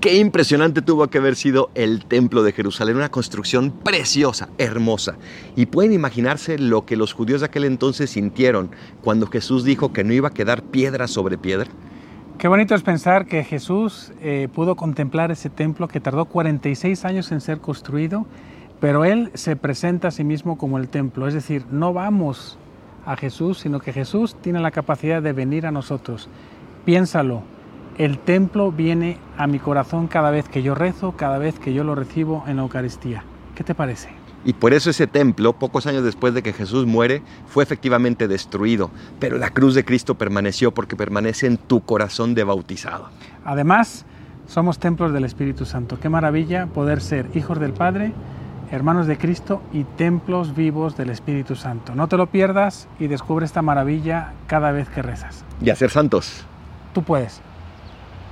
Qué impresionante tuvo que haber sido el templo de Jerusalén, una construcción preciosa, hermosa. Y pueden imaginarse lo que los judíos de aquel entonces sintieron cuando Jesús dijo que no iba a quedar piedra sobre piedra. Qué bonito es pensar que Jesús eh, pudo contemplar ese templo que tardó 46 años en ser construido, pero Él se presenta a sí mismo como el templo. Es decir, no vamos a Jesús, sino que Jesús tiene la capacidad de venir a nosotros. Piénsalo, el templo viene a mi corazón cada vez que yo rezo, cada vez que yo lo recibo en la Eucaristía. ¿Qué te parece? Y por eso ese templo, pocos años después de que Jesús muere, fue efectivamente destruido. Pero la cruz de Cristo permaneció porque permanece en tu corazón de bautizado. Además, somos templos del Espíritu Santo. Qué maravilla poder ser hijos del Padre, hermanos de Cristo y templos vivos del Espíritu Santo. No te lo pierdas y descubre esta maravilla cada vez que rezas. Y a ser santos. Tú puedes.